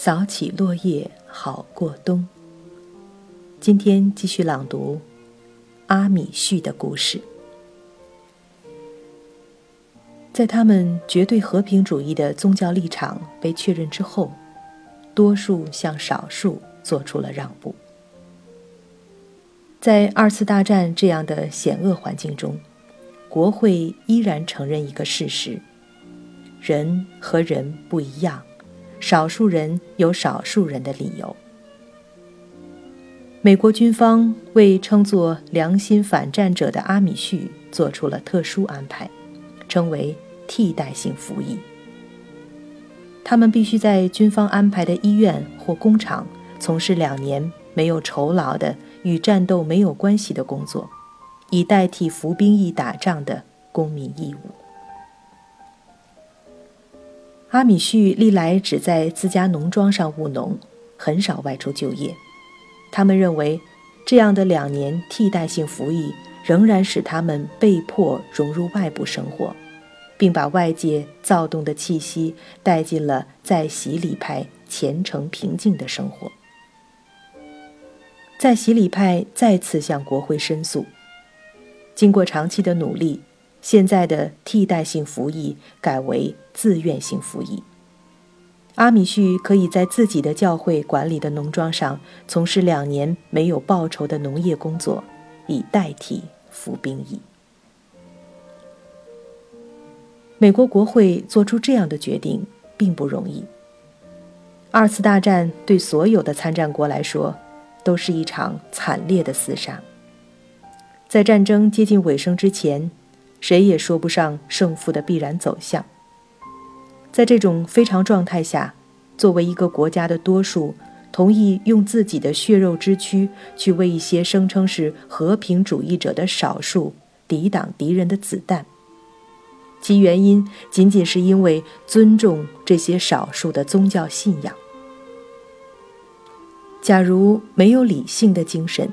扫起落叶好过冬。今天继续朗读阿米旭的故事。在他们绝对和平主义的宗教立场被确认之后，多数向少数做出了让步。在二次大战这样的险恶环境中，国会依然承认一个事实：人和人不一样，少数人有少数人的理由。美国军方为称作良心反战者的阿米旭做出了特殊安排，称为。替代性服役，他们必须在军方安排的医院或工厂从事两年没有酬劳的与战斗没有关系的工作，以代替服兵役打仗的公民义务。阿米旭历来只在自家农庄上务农，很少外出就业。他们认为，这样的两年替代性服役仍然使他们被迫融入外部生活。并把外界躁动的气息带进了在洗礼派虔诚平静的生活。在洗礼派再次向国会申诉，经过长期的努力，现在的替代性服役改为自愿性服役。阿米旭可以在自己的教会管理的农庄上从事两年没有报酬的农业工作，以代替服兵役。美国国会做出这样的决定并不容易。二次大战对所有的参战国来说，都是一场惨烈的厮杀。在战争接近尾声之前，谁也说不上胜负的必然走向。在这种非常状态下，作为一个国家的多数，同意用自己的血肉之躯去为一些声称是和平主义者的少数抵挡敌人的子弹。其原因仅仅是因为尊重这些少数的宗教信仰。假如没有理性的精神，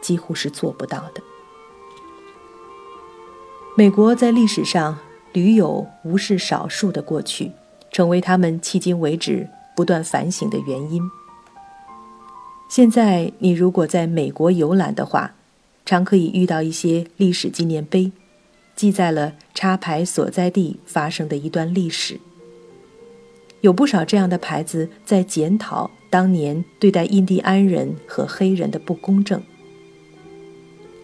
几乎是做不到的。美国在历史上屡有无视少数的过去，成为他们迄今为止不断反省的原因。现在，你如果在美国游览的话，常可以遇到一些历史纪念碑。记载了插牌所在地发生的一段历史。有不少这样的牌子在检讨当年对待印第安人和黑人的不公正。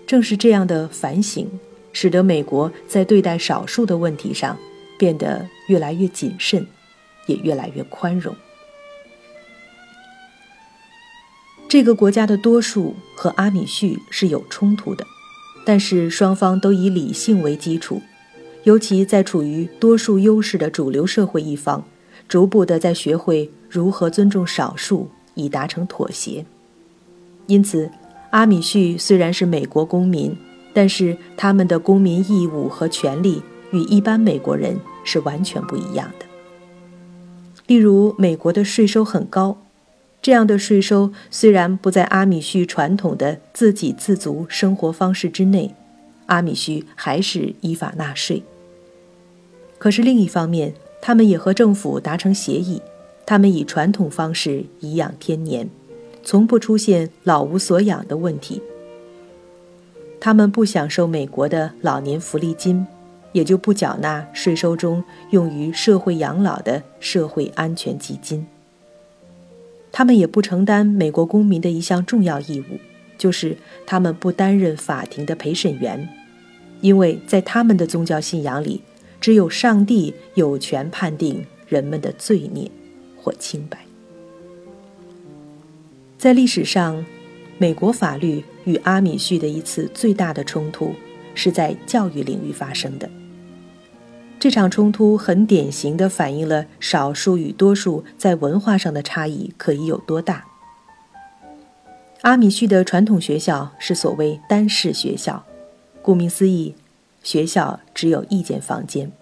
正是这样的反省，使得美国在对待少数的问题上变得越来越谨慎，也越来越宽容。这个国家的多数和阿米旭是有冲突的。但是双方都以理性为基础，尤其在处于多数优势的主流社会一方，逐步的在学会如何尊重少数，以达成妥协。因此，阿米旭虽然是美国公民，但是他们的公民义务和权利与一般美国人是完全不一样的。例如，美国的税收很高。这样的税收虽然不在阿米旭传统的自给自足生活方式之内，阿米旭还是依法纳税。可是另一方面，他们也和政府达成协议，他们以传统方式颐养天年，从不出现老无所养的问题。他们不享受美国的老年福利金，也就不缴纳税收中用于社会养老的社会安全基金。他们也不承担美国公民的一项重要义务，就是他们不担任法庭的陪审员，因为在他们的宗教信仰里，只有上帝有权判定人们的罪孽或清白。在历史上，美国法律与阿米旭的一次最大的冲突，是在教育领域发生的。这场冲突很典型的反映了少数与多数在文化上的差异可以有多大。阿米旭的传统学校是所谓单室学校，顾名思义，学校只有一间房间，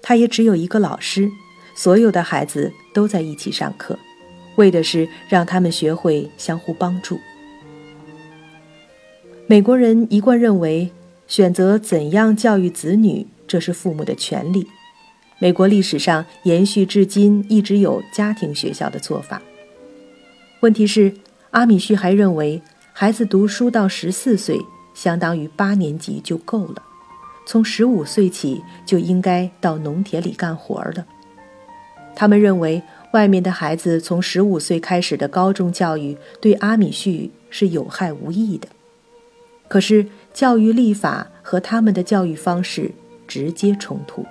他也只有一个老师，所有的孩子都在一起上课，为的是让他们学会相互帮助。美国人一贯认为，选择怎样教育子女。这是父母的权利，美国历史上延续至今一直有家庭学校的做法。问题是，阿米旭还认为，孩子读书到十四岁，相当于八年级就够了，从十五岁起就应该到农田里干活了。他们认为，外面的孩子从十五岁开始的高中教育对阿米旭是有害无益的。可是，教育立法和他们的教育方式直接冲突。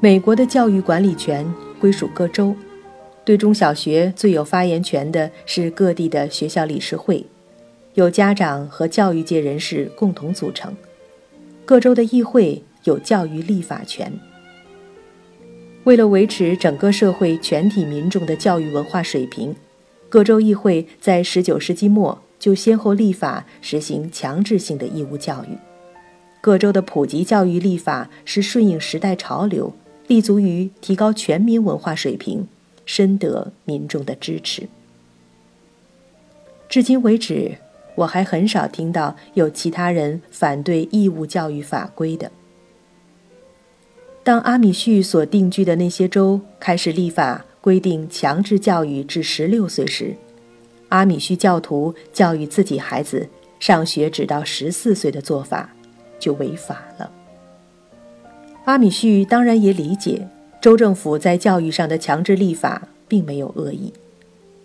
美国的教育管理权归属各州。对中小学最有发言权的是各地的学校理事会，由家长和教育界人士共同组成。各州的议会有教育立法权。为了维持整个社会全体民众的教育文化水平，各州议会在19世纪末就先后立法实行强制性的义务教育。各州的普及教育立法是顺应时代潮流，立足于提高全民文化水平。深得民众的支持。至今为止，我还很少听到有其他人反对义务教育法规的。当阿米旭所定居的那些州开始立法规定强制教育至十六岁时，阿米旭教徒教育自己孩子上学直到十四岁的做法就违法了。阿米旭当然也理解。州政府在教育上的强制立法并没有恶意，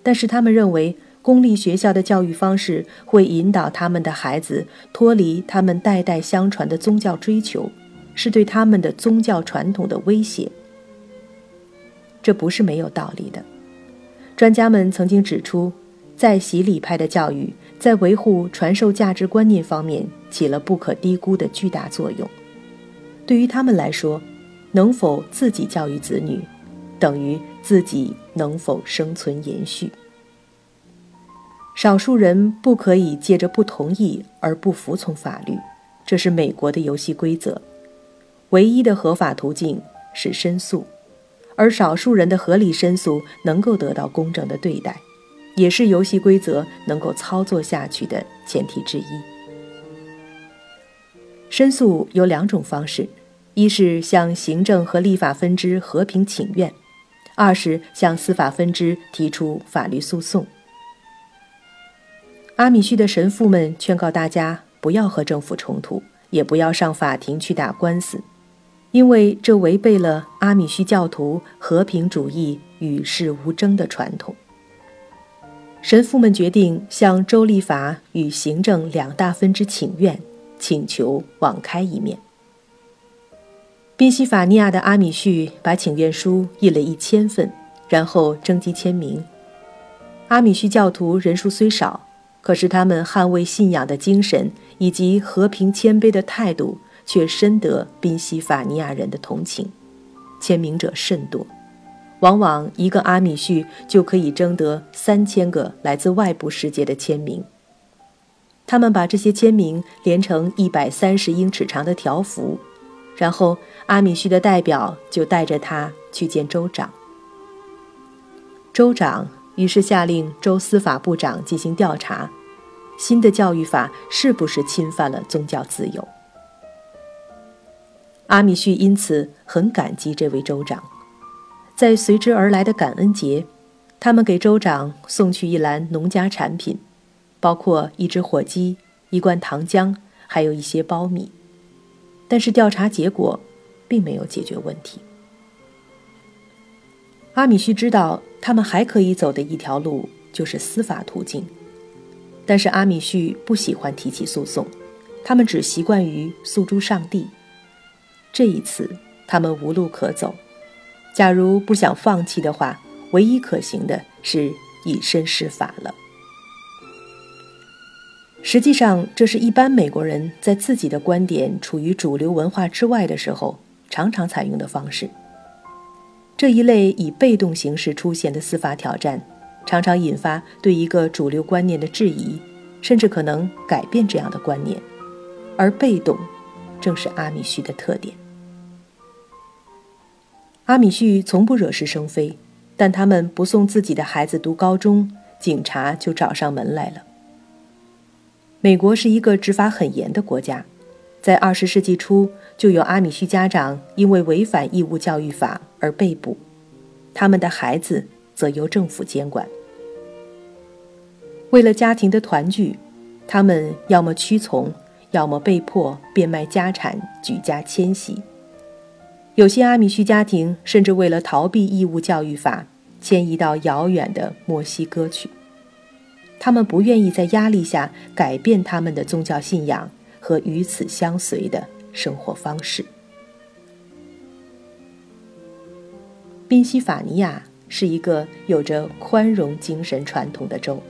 但是他们认为公立学校的教育方式会引导他们的孩子脱离他们代代相传的宗教追求，是对他们的宗教传统的威胁。这不是没有道理的。专家们曾经指出，在洗礼派的教育在维护传授价值观念方面起了不可低估的巨大作用。对于他们来说，能否自己教育子女，等于自己能否生存延续。少数人不可以借着不同意而不服从法律，这是美国的游戏规则。唯一的合法途径是申诉，而少数人的合理申诉能够得到公正的对待，也是游戏规则能够操作下去的前提之一。申诉有两种方式。一是向行政和立法分支和平请愿，二是向司法分支提出法律诉讼。阿米旭的神父们劝告大家不要和政府冲突，也不要上法庭去打官司，因为这违背了阿米旭教徒和平主义与世无争的传统。神父们决定向州立法与行政两大分支请愿，请求网开一面。宾夕法尼亚的阿米旭把请愿书印了一千份，然后征集签名。阿米旭教徒人数虽少，可是他们捍卫信仰的精神以及和平谦卑的态度却深得宾夕法尼亚人的同情。签名者甚多，往往一个阿米旭就可以征得三千个来自外部世界的签名。他们把这些签名连成一百三十英尺长的条幅。然后，阿米旭的代表就带着他去见州长。州长于是下令州司法部长进行调查，新的教育法是不是侵犯了宗教自由？阿米旭因此很感激这位州长。在随之而来的感恩节，他们给州长送去一篮农家产品，包括一只火鸡、一罐糖浆，还有一些苞米。但是调查结果，并没有解决问题。阿米旭知道，他们还可以走的一条路就是司法途径，但是阿米旭不喜欢提起诉讼，他们只习惯于诉诸上帝。这一次，他们无路可走。假如不想放弃的话，唯一可行的是以身试法了。实际上，这是一般美国人在自己的观点处于主流文化之外的时候常常采用的方式。这一类以被动形式出现的司法挑战，常常引发对一个主流观念的质疑，甚至可能改变这样的观念。而被动，正是阿米须的特点。阿米旭从不惹是生非，但他们不送自己的孩子读高中，警察就找上门来了。美国是一个执法很严的国家，在二十世纪初，就有阿米须家长因为违反义务教育法而被捕，他们的孩子则由政府监管。为了家庭的团聚，他们要么屈从，要么被迫变卖家产，举家迁徙。有些阿米须家庭甚至为了逃避义务教育法，迁移到遥远的墨西哥去。他们不愿意在压力下改变他们的宗教信仰和与此相随的生活方式。宾夕法尼亚是一个有着宽容精神传统的州。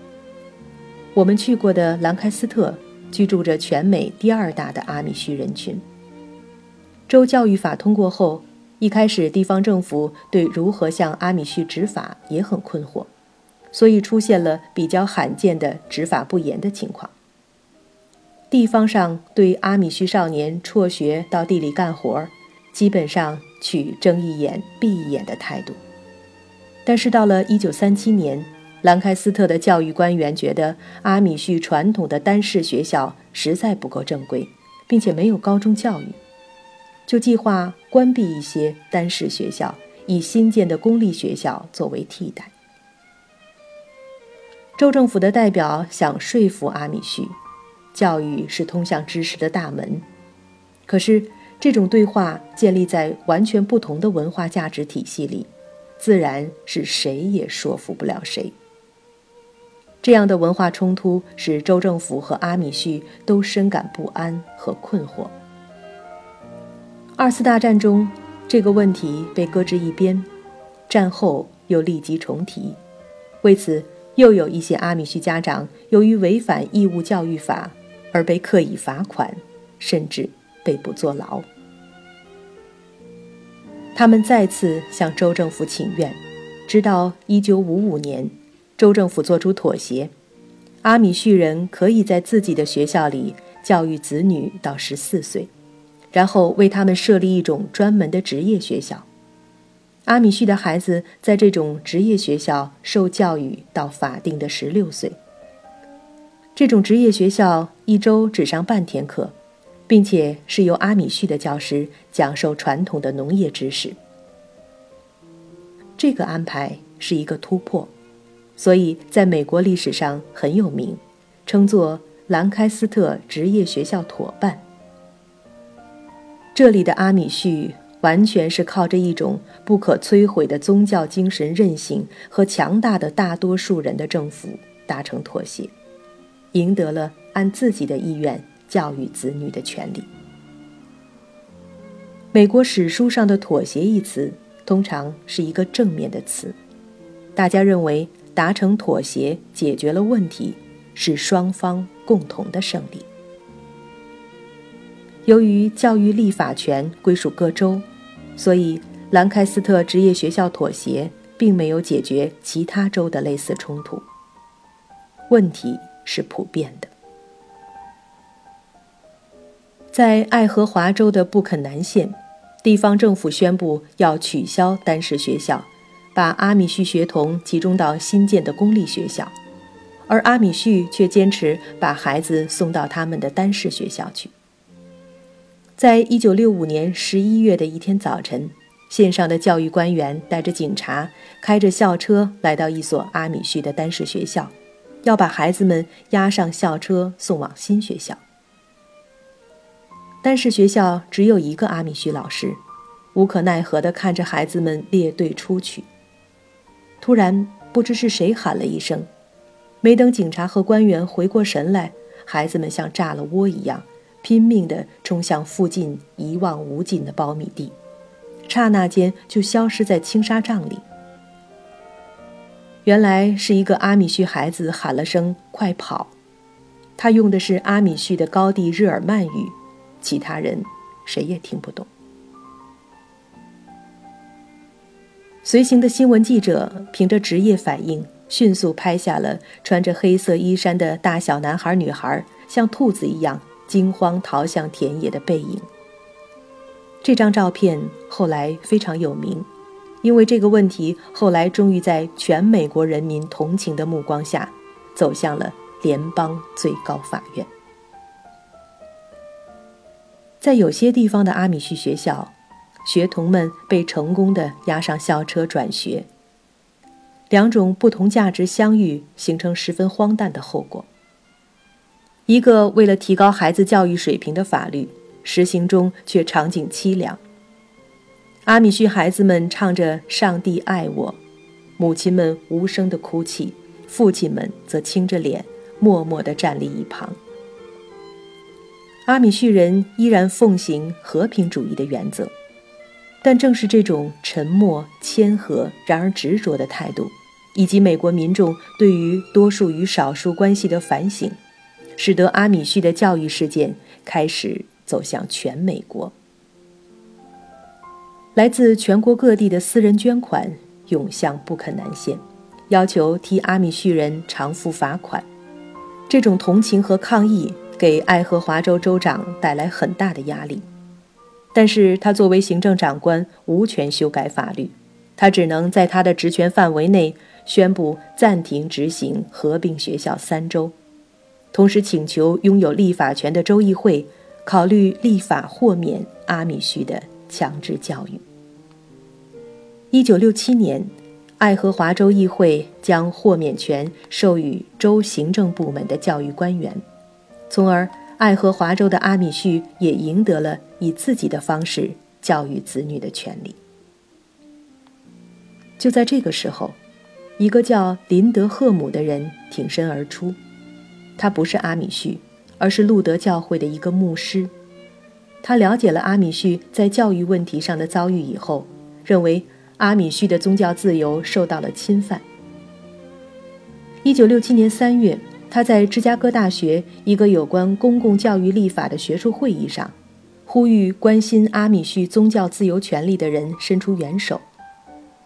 我们去过的兰开斯特居住着全美第二大的阿米须人群。州教育法通过后，一开始地方政府对如何向阿米须执法也很困惑，所以出现了比较罕见的执法不严的情况。地方上对阿米须少年辍学到地里干活，基本上取睁一眼闭一眼的态度。但是到了1937年，兰开斯特的教育官员觉得阿米须传统的单式学校实在不够正规，并且没有高中教育。就计划关闭一些单式学校，以新建的公立学校作为替代。州政府的代表想说服阿米旭，教育是通向知识的大门。可是，这种对话建立在完全不同的文化价值体系里，自然是谁也说服不了谁。这样的文化冲突使州政府和阿米旭都深感不安和困惑。二次大战中，这个问题被搁置一边，战后又立即重提。为此，又有一些阿米须家长由于违反义务教育法而被刻意罚款，甚至被捕坐牢。他们再次向州政府请愿，直到1955年，州政府做出妥协，阿米旭人可以在自己的学校里教育子女到14岁。然后为他们设立一种专门的职业学校，阿米旭的孩子在这种职业学校受教育到法定的十六岁。这种职业学校一周只上半天课，并且是由阿米旭的教师讲授传统的农业知识。这个安排是一个突破，所以在美国历史上很有名，称作兰开斯特职业学校妥办。这里的阿米旭完全是靠着一种不可摧毁的宗教精神韧性和强大的大多数人的政府达成妥协，赢得了按自己的意愿教育子女的权利。美国史书上的“妥协”一词通常是一个正面的词，大家认为达成妥协解决了问题，是双方共同的胜利。由于教育立法权归属各州，所以兰开斯特职业学校妥协并没有解决其他州的类似冲突。问题是普遍的。在爱荷华州的布肯南县，地方政府宣布要取消单式学校，把阿米旭学童集中到新建的公立学校，而阿米旭却坚持把孩子送到他们的单式学校去。在一九六五年十一月的一天早晨，县上的教育官员带着警察，开着校车来到一所阿米旭的单式学校，要把孩子们押上校车送往新学校。单式学校只有一个阿米旭老师，无可奈何地看着孩子们列队出去。突然，不知是谁喊了一声，没等警察和官员回过神来，孩子们像炸了窝一样。拼命地冲向附近一望无尽的苞米地，刹那间就消失在青纱帐里。原来是一个阿米旭孩子喊了声“快跑”，他用的是阿米旭的高地日耳曼语，其他人谁也听不懂。随行的新闻记者凭着职业反应，迅速拍下了穿着黑色衣衫的大小男孩、女孩，像兔子一样。惊慌逃向田野的背影。这张照片后来非常有名，因为这个问题后来终于在全美国人民同情的目光下，走向了联邦最高法院。在有些地方的阿米旭学校，学童们被成功的押上校车转学。两种不同价值相遇，形成十分荒诞的后果。一个为了提高孩子教育水平的法律，实行中却场景凄凉。阿米旭孩子们唱着“上帝爱我”，母亲们无声的哭泣，父亲们则青着脸，默默地站立一旁。阿米旭人依然奉行和平主义的原则，但正是这种沉默、谦和，然而执着的态度，以及美国民众对于多数与少数关系的反省，使得阿米旭的教育事件开始走向全美国。来自全国各地的私人捐款涌向不肯南县，要求替阿米旭人偿付罚款。这种同情和抗议。给爱荷华州州长带来很大的压力，但是他作为行政长官无权修改法律，他只能在他的职权范围内宣布暂停执行合并学校三周，同时请求拥有立法权的州议会考虑立法豁免阿米旭的强制教育。一九六七年，爱荷华州议会将豁免权授予州行政部门的教育官员。从而，爱荷华州的阿米旭也赢得了以自己的方式教育子女的权利。就在这个时候，一个叫林德赫姆的人挺身而出。他不是阿米旭，而是路德教会的一个牧师。他了解了阿米旭在教育问题上的遭遇以后，认为阿米旭的宗教自由受到了侵犯。一九六七年三月。他在芝加哥大学一个有关公共教育立法的学术会议上，呼吁关心阿米旭宗教自由权利的人伸出援手。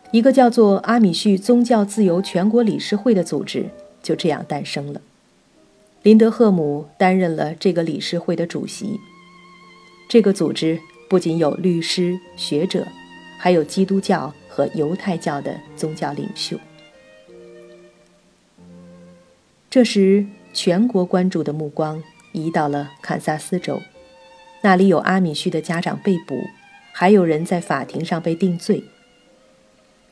一个叫做阿米旭宗教自由全国理事会的组织就这样诞生了。林德赫姆担任了这个理事会的主席。这个组织不仅有律师、学者，还有基督教和犹太教的宗教领袖。这时，全国关注的目光移到了堪萨斯州，那里有阿米旭的家长被捕，还有人在法庭上被定罪。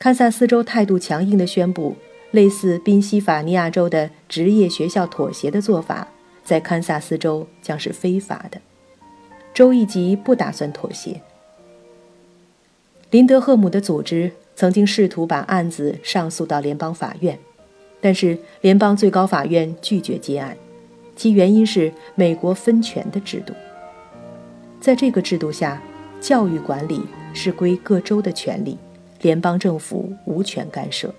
堪萨斯州态度强硬地宣布，类似宾夕法尼亚州的职业学校妥协的做法，在堪萨斯州将是非法的。州一级不打算妥协。林德赫姆的组织曾经试图把案子上诉到联邦法院。但是联邦最高法院拒绝接案，其原因是美国分权的制度。在这个制度下，教育管理是归各州的权利，联邦政府无权干涉，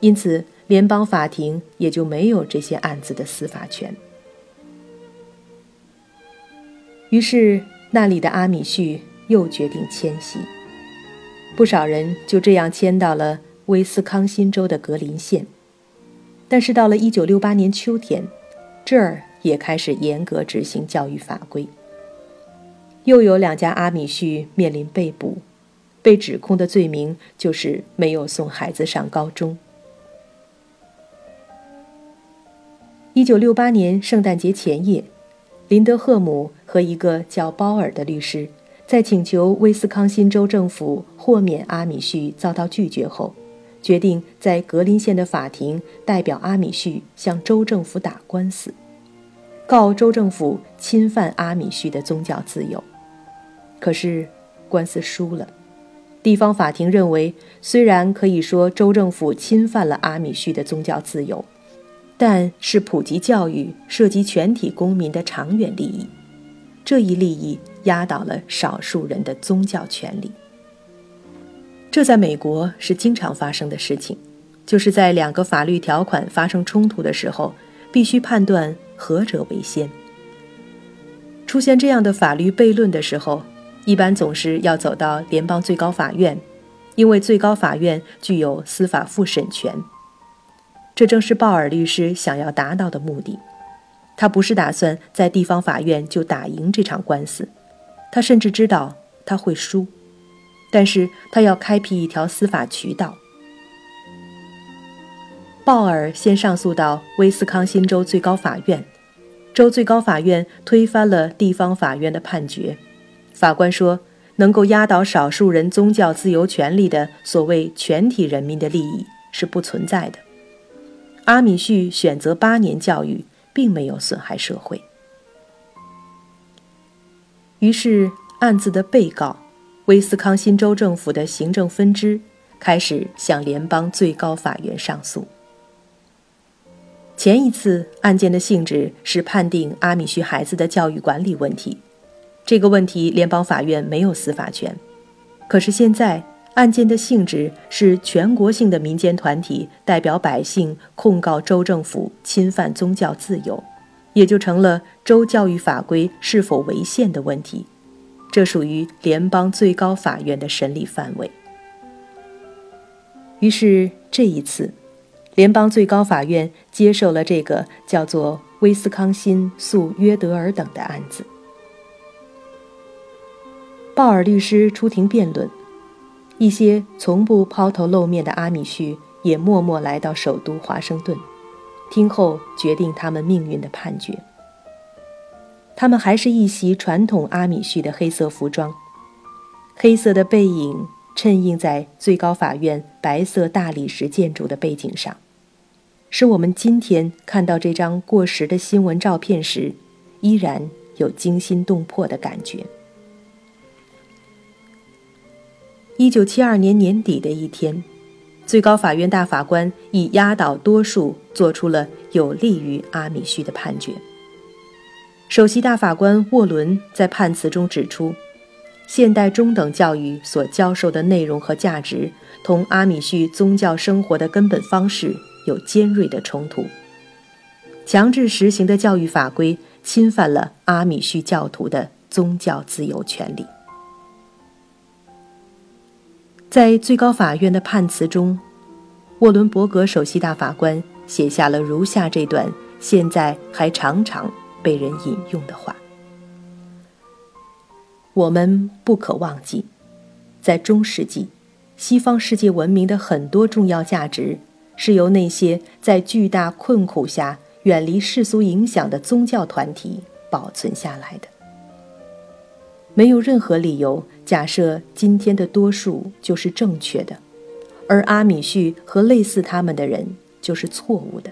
因此联邦法庭也就没有这些案子的司法权。于是那里的阿米旭又决定迁徙，不少人就这样迁到了威斯康辛州的格林县。但是到了一九六八年秋天，这儿也开始严格执行教育法规。又有两家阿米旭面临被捕，被指控的罪名就是没有送孩子上高中。一九六八年圣诞节前夜，林德赫姆和一个叫鲍尔的律师，在请求威斯康辛州政府豁免阿米旭遭到拒绝后。决定在格林县的法庭代表阿米旭向州政府打官司，告州政府侵犯阿米旭的宗教自由。可是官司输了，地方法庭认为，虽然可以说州政府侵犯了阿米旭的宗教自由，但是普及教育涉及全体公民的长远利益，这一利益压倒了少数人的宗教权利。这在美国是经常发生的事情，就是在两个法律条款发生冲突的时候，必须判断何者为先。出现这样的法律悖论的时候，一般总是要走到联邦最高法院，因为最高法院具有司法复审权。这正是鲍尔律师想要达到的目的。他不是打算在地方法院就打赢这场官司，他甚至知道他会输。但是他要开辟一条司法渠道。鲍尔先上诉到威斯康星州最高法院，州最高法院推翻了地方法院的判决，法官说，能够压倒少数人宗教自由权利的所谓全体人民的利益是不存在的。阿米旭选择八年教育，并没有损害社会。于是，案子的被告威斯康辛州政府的行政分支开始向联邦最高法院上诉。前一次案件的性质是判定阿米旭孩子的教育管理问题，这个问题联邦法院没有司法权。可是现在案件的性质是全国性的民间团体代表百姓控告州政府侵犯宗教自由，也就成了州教育法规是否违宪的问题，这属于联邦最高法院的审理范围。于是这一次。联邦最高法院接受了这个叫做威斯康辛诉约德尔等的案子。鲍尔律师出庭辩论，一些从不抛头露面的阿米旭也默默来到首都华盛顿，听候决定他们命运的判决。他们还是一袭传统阿米旭的黑色服装，黑色的背影衬映在最高法院白色大理石建筑的背景上。使我们今天看到这张过时的新闻照片时，依然有惊心动魄的感觉。一九七二年年底的一天，最高法院大法官以压倒多数做出了有利于阿米旭的判决。首席大法官沃伦在判词中指出，现代中等教育所教授的内容和价值，同阿米旭宗教生活的根本方式。有尖锐的冲突。强制实行的教育法规侵犯了阿米旭教徒的宗教自由权利。在最高法院的判词中，沃伦伯格首席大法官写下了如下这段现在还常常被人引用的话：“我们不可忘记，在中世纪，西方世界文明的很多重要价值。”是由那些在巨大困苦下远离世俗影响的宗教团体保存下来的。没有任何理由假设今天的多数就是正确的，而阿米旭和类似他们的人就是错误的。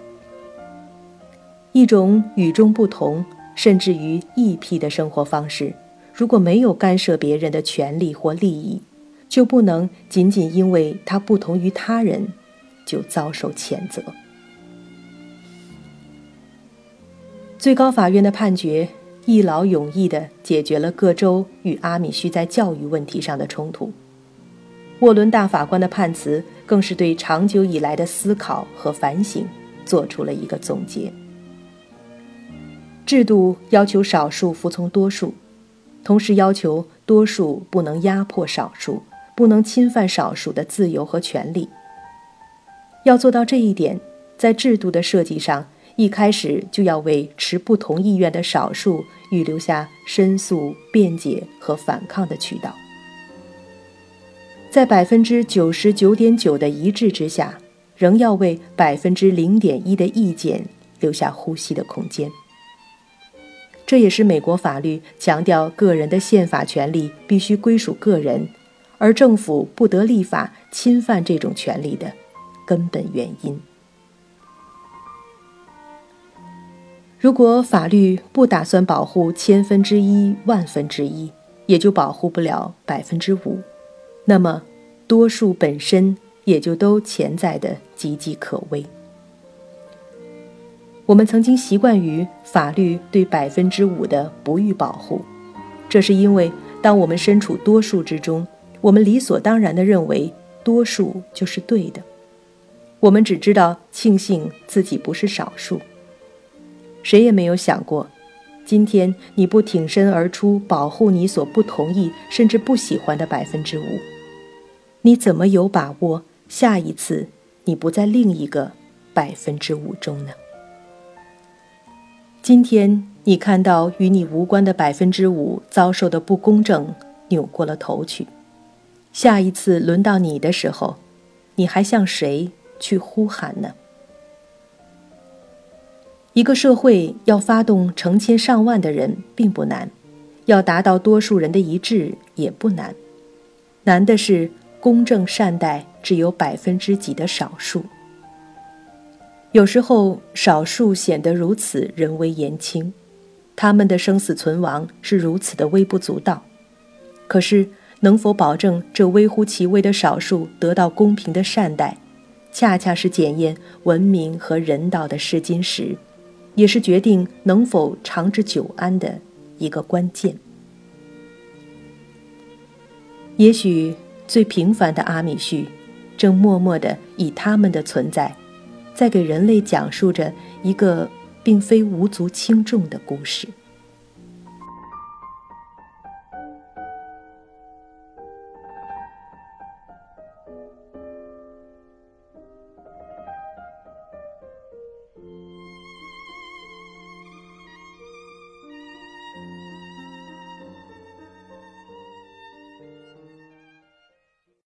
一种与众不同，甚至于异僻的生活方式，如果没有干涉别人的权利或利益，就不能仅仅因为它不同于他人。就遭受谴责。最高法院的判决一劳永逸地解决了各州与阿米须在教育问题上的冲突。沃伦大法官的判词更是对长久以来的思考和反省做出了一个总结。制度要求少数服从多数，同时要求多数不能压迫少数，不能侵犯少数的自由和权利。要做到这一点，在制度的设计上，一开始就要为持不同意愿的少数预留下申诉、辩解和反抗的渠道。在百分之九十九点九的一致之下，仍要为百分之零点一的意见留下呼吸的空间。这也是美国法律强调个人的宪法权利必须归属个人，而政府不得立法侵犯这种权利的。根本原因。如果法律不打算保护千分之一、万分之一，也就保护不了百分之五，那么多数本身也就都潜在的岌岌可危。我们曾经习惯于法律对百分之五的不予保护，这是因为当我们身处多数之中，我们理所当然地认为多数就是对的。我们只知道庆幸自己不是少数，谁也没有想过，今天你不挺身而出保护你所不同意甚至不喜欢的百分之五，你怎么有把握下一次你不在另一个百分之五中呢？今天你看到与你无关的百分之五遭受的不公正，扭过了头去，下一次轮到你的时候，你还向谁？去呼喊呢？一个社会要发动成千上万的人并不难，要达到多数人的一致也不难，难的是公正善待只有百分之几的少数。有时候，少数显得如此人微言轻，他们的生死存亡是如此的微不足道。可是，能否保证这微乎其微的少数得到公平的善待，恰恰是检验文明和人道的试金石，也是决定能否长治久安的一个关键。也许，最平凡的阿米旭，正默默地以他们的存在。在给人类讲述着一个并非无足轻重的故事。